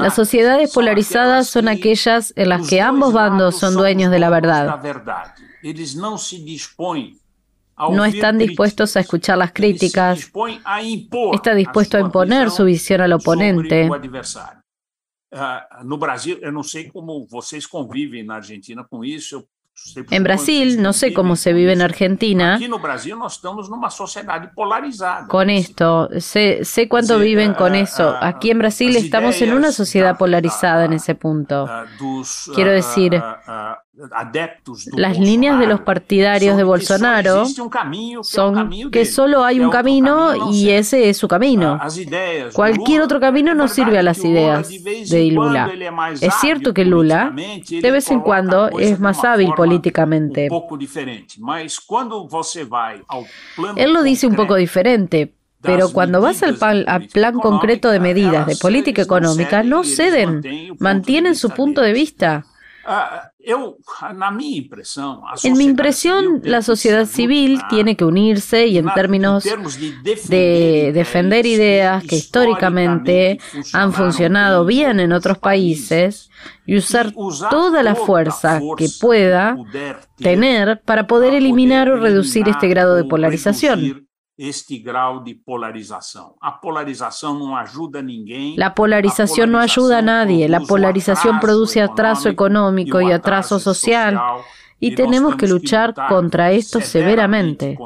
S1: Las sociedades polarizadas son aquellas en las que ambos bandos son dueños de la verdad. no están dispuestos a escuchar las críticas, está dispuesto a imponer su visión al oponente.
S3: No isso.
S1: En Brasil, no sé cómo se vive en Argentina. Con esto, sé, sé cuánto viven con eso. Aquí en Brasil estamos en una sociedad polarizada en ese punto. Quiero decir, las líneas de los partidarios de Bolsonaro son que solo hay un camino y ese es su camino. Cualquier otro camino no sirve a las ideas de Lula. Es cierto que Lula, de vez en cuando, es más hábil políticamente. Él lo dice un poco diferente, pero cuando vas al plan, concreto de medidas de política económica, no ceden, mantienen su punto de vista. En mi impresión, la sociedad civil tiene que unirse y en términos de defender ideas que históricamente han funcionado bien en otros países y usar toda la fuerza que pueda tener para poder eliminar o reducir este grado de polarización
S3: este grado de polarización. La polarización no ayuda a
S1: La polarización no ayuda a nadie. La polarización produce atraso económico y atraso social y tenemos que luchar contra esto severamente.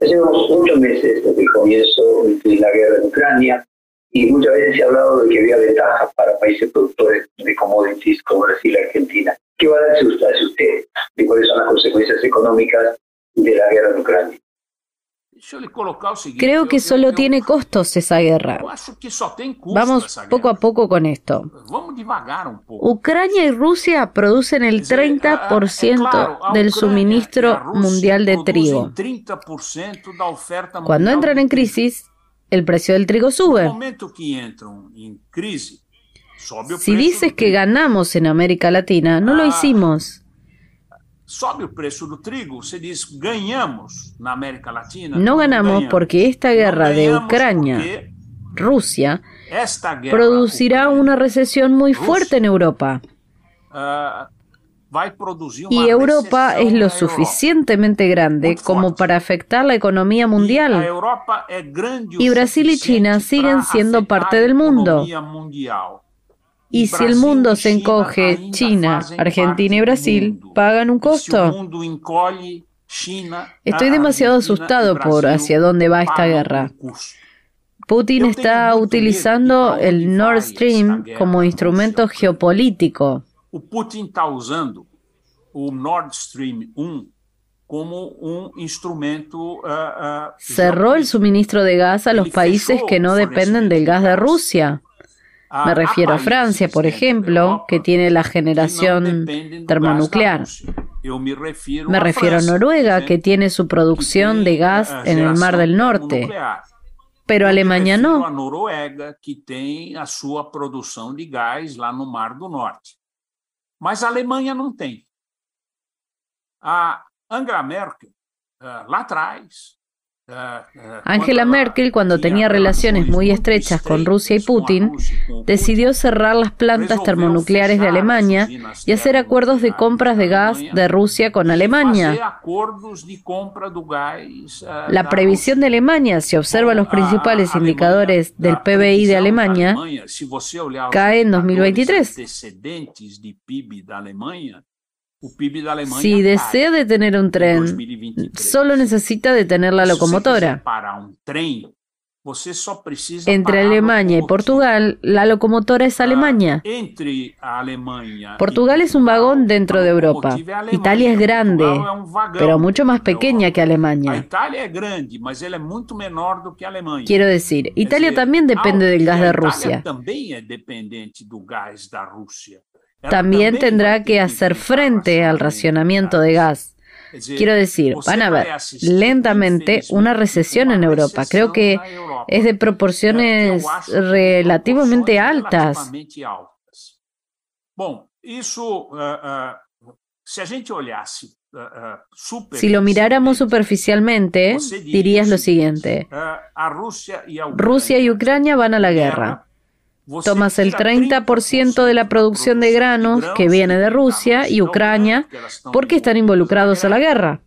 S2: Llevamos muchos meses desde el comienzo de la guerra en Ucrania y muchas veces se ha hablado de que había ventajas para países productores de commodities como Brasil y Argentina. ¿Qué va a decir usted de cuáles son las consecuencias económicas de la guerra en Ucrania?
S1: Creo que solo tiene costos esa guerra. Vamos poco a poco con esto. Ucrania y Rusia producen el 30% del suministro mundial de trigo. Cuando entran en crisis, el precio del trigo sube. Si dices que ganamos en América Latina, no lo hicimos
S3: sobe trigo, se América Latina.
S1: No ganamos porque esta guerra de Ucrania, Rusia, producirá una recesión muy fuerte en Europa.
S3: Uh,
S1: y Europa es lo suficientemente grande como para afectar la economía mundial. Y Brasil y China siguen siendo parte del mundo. Y si el mundo se encoge, China, Argentina y Brasil pagan un costo. Estoy demasiado asustado por hacia dónde va esta guerra. Putin está utilizando el Nord Stream como instrumento geopolítico.
S3: Putin está usando o Nord Stream 1 como un instrumento. Uh, uh,
S1: Cerró el suministro de gas a los países que no dependen del gas de Rusia. Me refiero a Francia, por ejemplo, que tiene la generación termonuclear. Me refiero a Noruega, que tiene su producción de gas en el Mar del Norte. Pero Alemania no.
S3: A Noruega, que a sua produção de gás lá no Mar do Norte. Mas a Alemanha não tem. A Angela Merkel, eh, lá atrás,
S1: Angela Merkel, cuando tenía relaciones muy estrechas con Rusia y Putin, decidió cerrar las plantas termonucleares de Alemania y hacer acuerdos de compras de gas de Rusia con Alemania. La previsión de Alemania, si observa los principales indicadores del PBI de Alemania, cae en 2023. Si desea detener un tren, solo necesita detener la locomotora. Entre Alemania y Portugal, la locomotora es Alemania. Portugal es un vagón dentro de Europa. Italia es grande, pero mucho más pequeña que Alemania. Quiero decir, Italia también depende del gas de Rusia también tendrá que hacer frente al racionamiento de gas. Quiero decir, van a ver lentamente una recesión en Europa. Creo que es de proporciones relativamente altas. Si lo miráramos superficialmente, dirías lo siguiente. Rusia y Ucrania van a la guerra tomas el 30% de la producción de granos que viene de Rusia y Ucrania porque están involucrados a la guerra.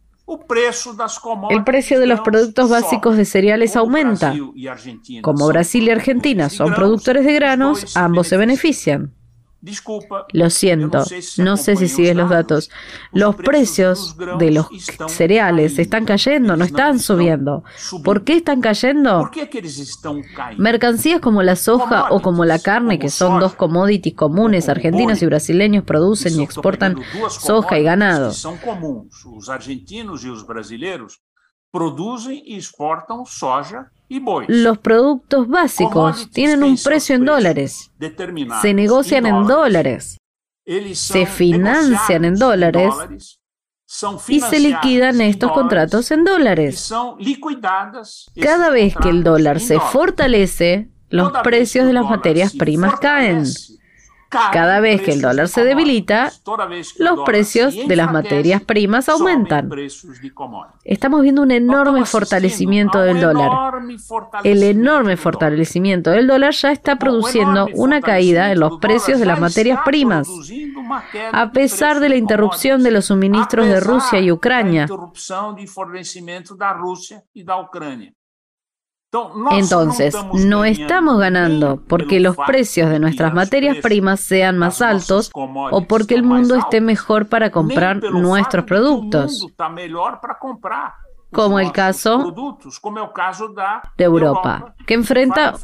S1: El precio de los productos básicos de cereales aumenta. Como Brasil y Argentina son productores de granos, ambos se benefician. Lo siento, no sé si sigues los datos. Los precios de los cereales están cayendo, no están subiendo. ¿Por qué están cayendo? Mercancías como la soja o como la carne, que son dos commodities comunes, argentinos y brasileños producen y exportan soja y ganado.
S3: Los argentinos y los brasileños producen y exportan soja
S1: los productos básicos tienen un precio en dólares, se negocian en dólares, se financian en dólares y se liquidan estos contratos en dólares. Cada vez que el dólar se fortalece, los precios de las materias primas caen. Cada vez que el dólar se debilita, los precios de las materias primas aumentan. Estamos viendo un enorme fortalecimiento del dólar. El enorme fortalecimiento del dólar ya está produciendo una caída en los precios de las materias primas, a pesar de la interrupción de los suministros de Rusia y Ucrania. Entonces, no estamos ganando porque los precios de nuestras materias primas sean más altos o porque el mundo esté mejor para comprar nuestros productos, como el caso de Europa, que enfrenta,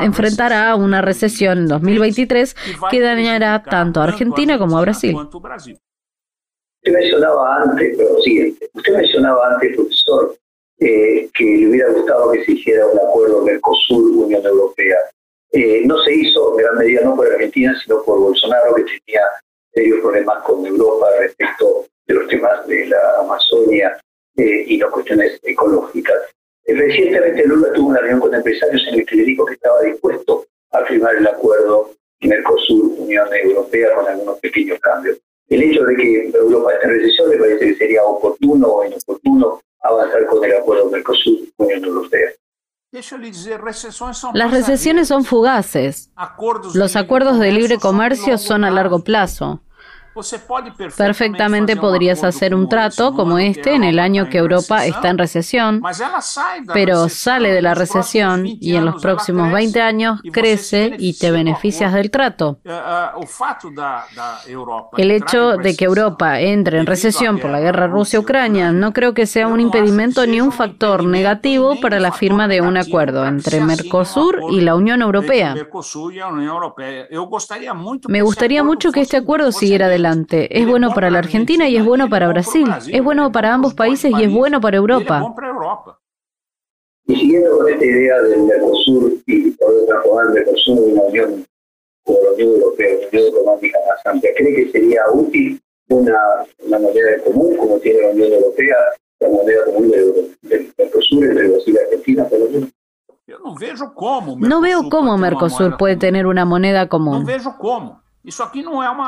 S1: enfrentará una recesión en 2023 que dañará tanto a Argentina como a Brasil.
S2: Usted mencionaba antes, pero siguiente, usted mencionaba antes, profesor, eh, que le hubiera gustado que se hiciera un acuerdo Mercosur-Unión Europea. Eh, no se hizo en gran medida no por Argentina, sino por Bolsonaro, que tenía serios problemas con Europa respecto de los temas de la Amazonia eh, y las cuestiones ecológicas. Recientemente Lula tuvo una reunión con empresarios en el que le dijo que estaba dispuesto a firmar el acuerdo Mercosur-Unión Europea con algunos pequeños cambios. El hecho de que Europa esté en recesión me parece que sería oportuno o inoportuno avanzar con el acuerdo Mercosur-Unión Europea.
S1: Las recesiones son fugaces. Los acuerdos de libre comercio son a largo plazo. Perfectamente podrías hacer un trato como este en el año que Europa está en recesión, pero sale de la recesión y en los próximos 20 años crece y te beneficias del trato. Eh, eh, el hecho de que Europa entre en recesión por la guerra Rusia-Ucrania no creo que sea un impedimento ni un factor negativo para la firma de un acuerdo entre Mercosur y la Unión Europea. Me gustaría mucho que este acuerdo siguiera adelante es bueno para la Argentina y es bueno para Brasil. Es bueno para ambos países y es bueno para Europa.
S2: Y siguiendo con esta idea del Mercosur y poder transformar el Mercosur en una unión Unión Europea, la Unión Económica más amplia? ¿Cree que sería útil una, una moneda común como tiene la Unión Europea, la moneda común del Mercosur entre Brasil y Argentina, por lo menos?
S1: No veo cómo Mercosur puede tener una moneda común.
S3: No veo cómo.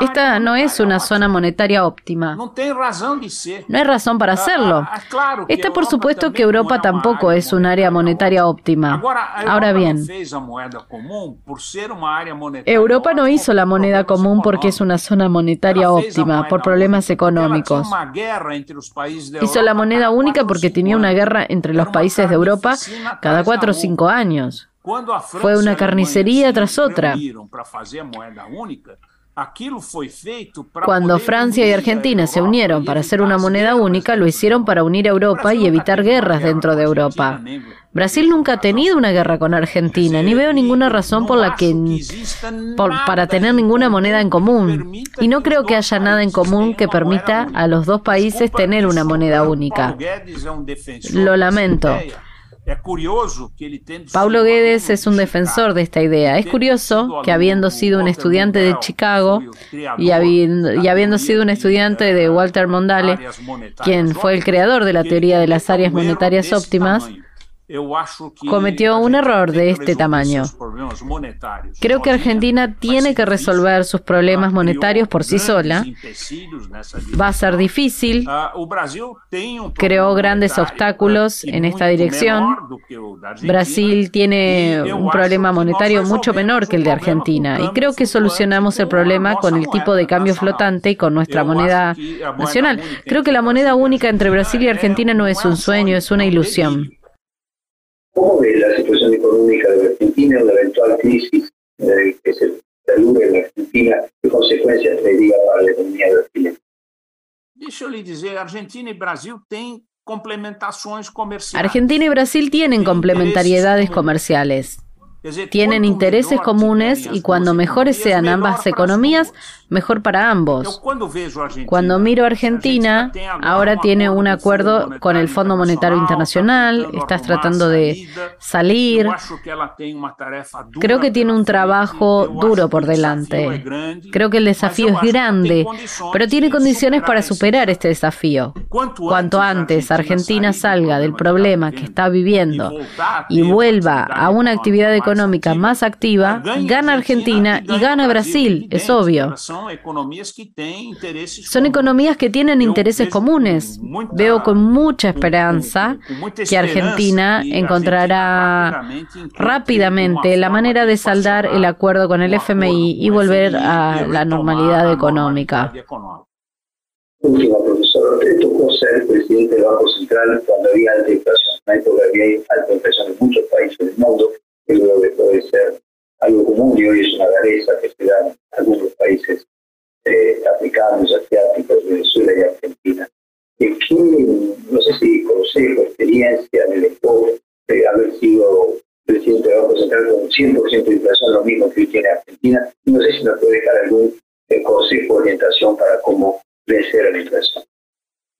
S1: Esta no es una zona monetaria óptima. No hay razón para hacerlo. Está por supuesto que Europa tampoco es un área monetaria óptima. Ahora bien, Europa no hizo la moneda común porque es una zona monetaria óptima, por problemas económicos. Hizo la moneda única porque tenía una guerra entre los países de Europa cada cuatro o cinco años. Fue una carnicería tras otra. Cuando Francia y Argentina se unieron para hacer una moneda única, lo hicieron para unir a Europa y evitar guerras dentro de Europa. Brasil nunca ha tenido una guerra con Argentina, ni veo ninguna razón por la que para tener ninguna moneda en común. Y no creo que haya nada en común que permita a los dos países tener una moneda única. Lo lamento. Paulo Guedes es un defensor de esta idea. Es curioso que habiendo sido un estudiante de Chicago y habiendo, sido un estudiante de Walter Mondale, quien fue el creador de la teoría de las áreas monetarias óptimas, cometió un error de este tamaño. Creo que Argentina tiene que resolver sus problemas monetarios por sí sola. Va a ser difícil. Creó grandes obstáculos en esta dirección. Brasil tiene un problema monetario mucho menor que el de Argentina y creo que solucionamos el problema con el tipo de cambio flotante y con nuestra moneda nacional. Creo que la moneda única entre Brasil y Argentina no es un sueño, es una ilusión.
S2: ¿Cómo ve la situación económica de Argentina, una eventual crisis eh, que se perdure en Argentina? ¿Qué consecuencias traería para la economía brasileña?
S3: Deixa eu lhe dizer, Argentina e Brasil têm complementações comerciais.
S1: Argentina y Brasil tienen complementariedades comerciales. Tienen intereses comunes y cuando mejores sean ambas economías, mejor para ambos. Cuando miro a Argentina, ahora tiene un acuerdo con el Fondo Monetario Internacional, estás tratando de salir. Creo que tiene un trabajo duro por delante. Creo que el desafío es grande, pero tiene condiciones para superar este desafío. Cuanto antes Argentina salga del problema que está viviendo y vuelva a una actividad económica, económica más activa, gana Argentina y gana Brasil, es obvio. Son economías que tienen intereses comunes. Veo con mucha esperanza que Argentina encontrará rápidamente la manera de saldar el acuerdo con el FMI y volver a la normalidad económica.
S2: Último, profesor, ¿usted tocó ser presidente del Banco Central cuando había alta inflación? En había alta inflación en muchos países del mundo que puede ser algo común y hoy es una rareza que se da en algunos países eh, africanos, asiáticos, Venezuela y Argentina. ¿Qué, no sé si consejo, experiencia me dejó de haber sido presidente del Banco Central con 100% de inflación, lo mismo que hoy tiene Argentina? No sé si nos puede dejar algún eh, consejo, orientación para cómo vencer a la inflación.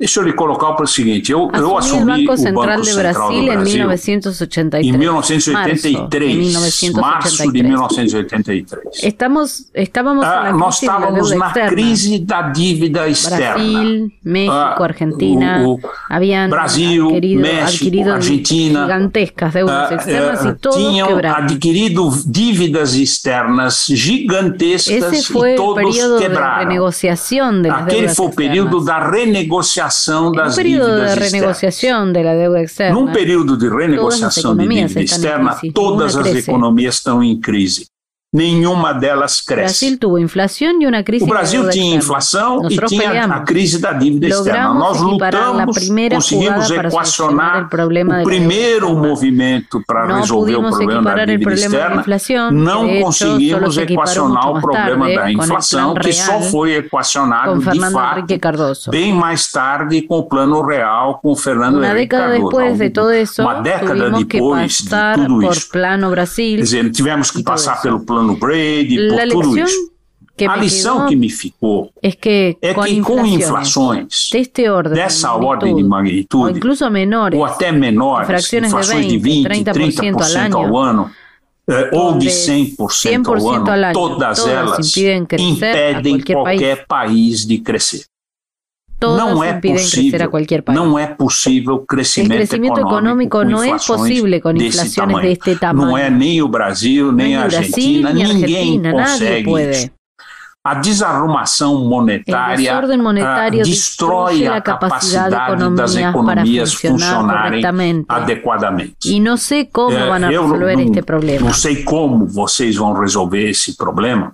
S3: Deixa eu lhe colocar para o seguinte, eu, eu assumi o Banco Central, de Brasil, em 1983. Em 1983, março, de 1983.
S1: Estamos, estávamos ah,
S3: nós estávamos na crise da dívida externa.
S1: Brasil, México, ah, Argentina, o, o habían Brasil, adquirido, México, adquirido Argentina, gigantescas deudas ah, externas e todos tinham quebraram.
S3: adquirido dívidas externas gigantescas Esse foi e todos quebraram.
S1: De renegociação de
S3: Aquele foi o período da renegociação renegociação das dívidas
S1: de renegociação da dívida externa.
S3: Num período de renegociação de dívida externa, todas as economias estão em crise nenhuma delas cresce. O Brasil tinha inflação e tinha a crise da dívida externa. Nós lutamos, conseguimos equacionar o primeiro movimento para resolver o problema da dívida externa. Não conseguimos equacionar o problema da inflação, que só foi equacionado de fato bem mais tarde com o Plano Real, com o Fernando Henrique
S1: Cardoso.
S3: Uma década depois de tudo isso. Quer dizer, tivemos que passar pelo plano plano Brady, por tudo isso. a lição que me ficou
S1: é que,
S3: é que com inflações dessa ordem de magnitude, ou,
S1: menores,
S3: ou até menores, inflações de 20, 30%, 30 ao ano,
S1: eh, ou de 100%, 100 ao ano, todas, todas elas impedem qualquer país. país de crescer.
S3: Todas não é possível,
S1: não é possível crescimento, crescimento econômico, não é possível com inflações deste tamanho. Não é nem o Brasil, nem, nem a Argentina, Brasil, ninguém Argentina, consegue isso. A desarrumação monetária uh, destrói a capacidade das economias funcionarem adequadamente.
S3: E não sei como é, vão resolver este problema.
S1: Não sei como vocês vão resolver esse problema,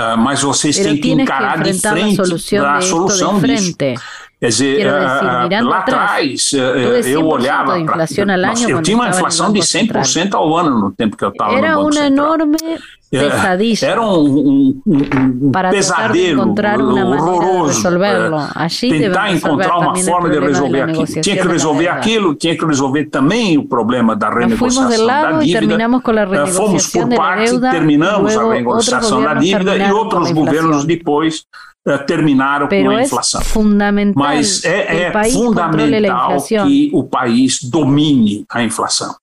S1: uh, mas vocês têm que encarar que de frente a solução disso. Quer dizer, uh, lá atrás, eu olhava. Pra, eu tinha uma inflação de 100% ao ano no tempo que eu estava no Banco
S3: Era uma enorme pesadilla.
S1: Era um, para pesadelo encontrar uma horroroso. De
S3: Allí
S1: tentar encontrar uma forma de resolver aquilo. Tinha que resolver aquilo, tinha que resolver também o problema da renegociação da dívida. Fomos por parte, terminamos a renegociação da dívida e outros governos depois uh, terminaram
S3: Pero
S1: com a inflação.
S3: Mas
S1: é, é fundamental que o país domine a inflação.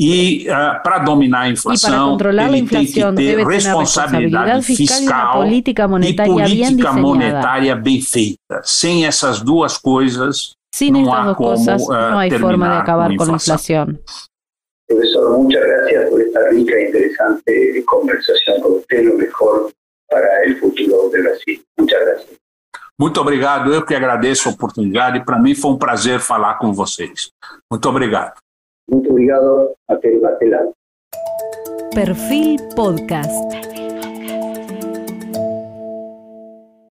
S1: E uh, para dominar a inflação, ele tem que ter responsabilidade fiscal,
S3: política
S1: monetária e política bem monetária bem feita. Sem essas duas coisas, Sin não há como cosas, uh, no hay forma de acabar com a inflação.
S2: Professor, muchas gracias por esta rica e interessante conversação com você, lo mejor para o futuro do Brasil. Muchas gracias.
S1: Muito obrigado, eu que agradeço a oportunidade. Para mim foi um prazer falar com vocês. Muito obrigado.
S2: Muito obrigado. Até, até lá.
S4: Perfil Podcast.